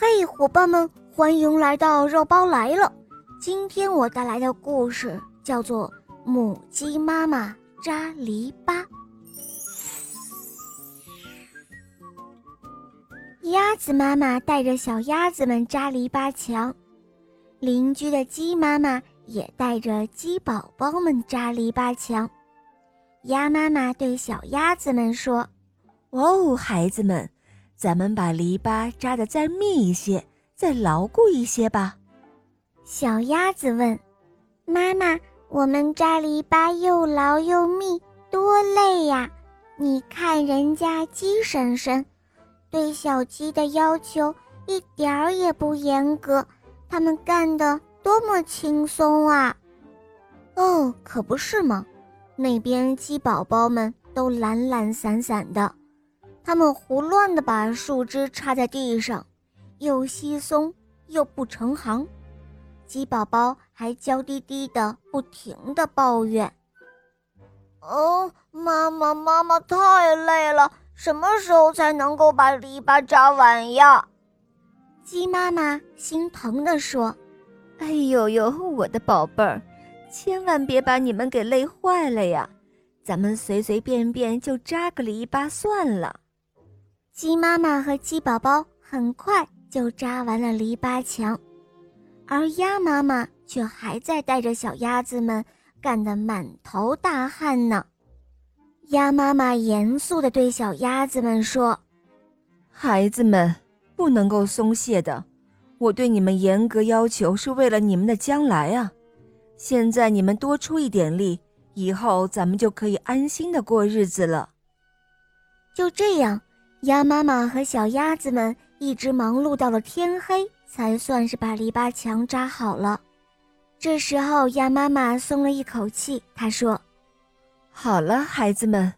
嘿，伙伴们，欢迎来到肉包来了。今天我带来的故事叫做《母鸡妈妈扎篱笆》。鸭子妈妈带着小鸭子们扎篱笆墙，邻居的鸡妈妈也带着鸡宝宝们扎篱笆墙。鸭妈妈对小鸭子们说：“哦，孩子们。”咱们把篱笆扎得再密一些，再牢固一些吧。小鸭子问：“妈妈，我们扎篱笆又牢又密，多累呀！你看人家鸡婶婶，对小鸡的要求一点儿也不严格，他们干的多么轻松啊！”哦，可不是吗？那边鸡宝宝们都懒懒散散的。他们胡乱地把树枝插在地上，又稀松又不成行。鸡宝宝还娇滴滴的，不停地抱怨：“哦，妈妈，妈妈太累了，什么时候才能够把篱笆扎完呀？”鸡妈妈心疼地说：“哎呦呦，我的宝贝儿，千万别把你们给累坏了呀！咱们随随便便就扎个篱笆算了。”鸡妈妈和鸡宝宝很快就扎完了篱笆墙，而鸭妈妈却还在带着小鸭子们干得满头大汗呢。鸭妈妈严肃地对小鸭子们说：“孩子们不能够松懈的，我对你们严格要求是为了你们的将来啊！现在你们多出一点力，以后咱们就可以安心的过日子了。”就这样。鸭妈妈和小鸭子们一直忙碌到了天黑，才算是把篱笆墙扎好了。这时候，鸭妈妈松了一口气，她说：“好了，孩子们，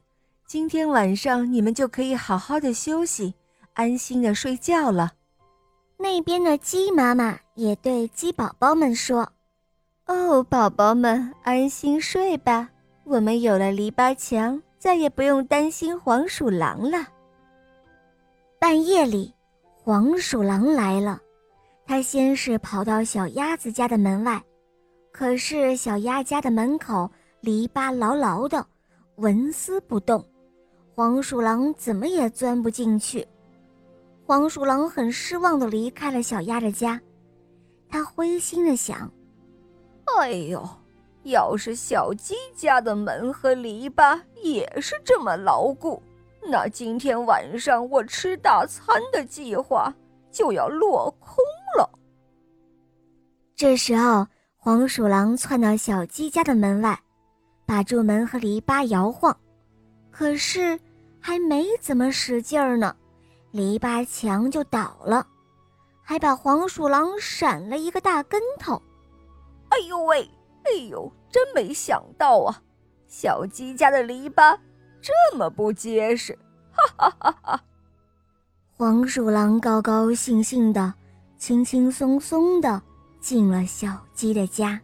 今天晚上你们就可以好好的休息，安心的睡觉了。”那边的鸡妈妈也对鸡宝宝们说：“哦，宝宝们，安心睡吧，我们有了篱笆墙，再也不用担心黄鼠狼了。”半夜里，黄鼠狼来了。它先是跑到小鸭子家的门外，可是小鸭家的门口篱笆牢牢的，纹丝不动，黄鼠狼怎么也钻不进去。黄鼠狼很失望地离开了小鸭的家。他灰心地想：“哎呦，要是小鸡家的门和篱笆也是这么牢固。”那今天晚上我吃大餐的计划就要落空了。这时候，黄鼠狼窜到小鸡家的门外，把住门和篱笆摇晃。可是，还没怎么使劲儿呢，篱笆墙就倒了，还把黄鼠狼闪了一个大跟头。哎呦喂！哎呦，真没想到啊，小鸡家的篱笆。这么不结实，哈哈哈哈！黄鼠狼高高兴兴的，轻轻松松的进了小鸡的家。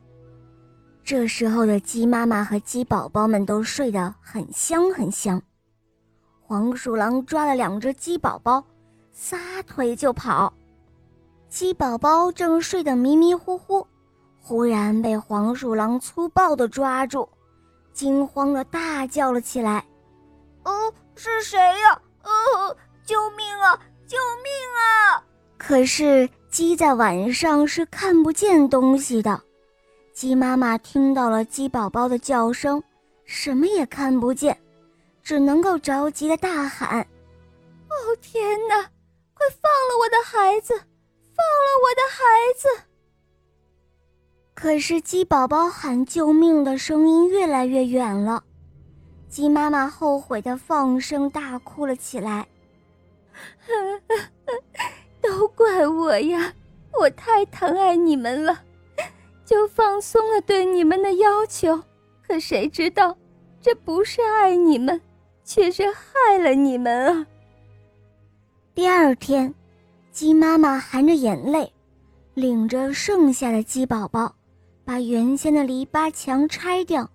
这时候的鸡妈妈和鸡宝宝们都睡得很香很香。黄鼠狼抓了两只鸡宝宝，撒腿就跑。鸡宝宝正睡得迷迷糊糊，忽然被黄鼠狼粗暴地抓住，惊慌地大叫了起来。哦，是谁呀？哦，救命啊！救命啊！可是鸡在晚上是看不见东西的，鸡妈妈听到了鸡宝宝的叫声，什么也看不见，只能够着急的大喊：“哦，天哪！快放了我的孩子！放了我的孩子！”可是鸡宝宝喊救命的声音越来越远了。鸡妈妈后悔的放声大哭了起来，都怪我呀！我太疼爱你们了，就放松了对你们的要求。可谁知道，这不是爱你们，却是害了你们啊！第二天，鸡妈妈含着眼泪，领着剩下的鸡宝宝，把原先的篱笆墙拆掉。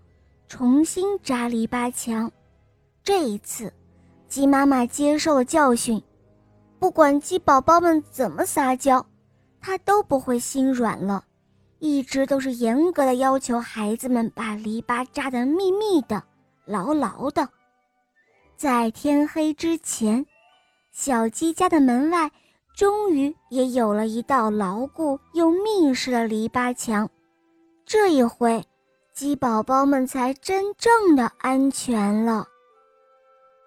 重新扎篱笆墙，这一次，鸡妈妈接受了教训，不管鸡宝宝们怎么撒娇，它都不会心软了，一直都是严格的要求孩子们把篱笆扎得密密的、牢牢的。在天黑之前，小鸡家的门外终于也有了一道牢固又密实的篱笆墙。这一回，鸡宝宝们才真正的安全了。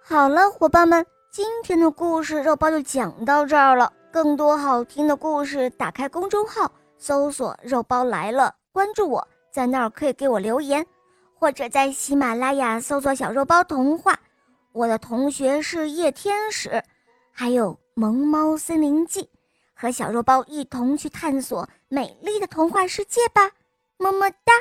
好了，伙伴们。今天的故事肉包就讲到这儿了。更多好听的故事，打开公众号搜索“肉包来了”，关注我，在那儿可以给我留言，或者在喜马拉雅搜索“小肉包童话”。我的同学是夜天使，还有《萌猫森林记》，和小肉包一同去探索美丽的童话世界吧。么么哒。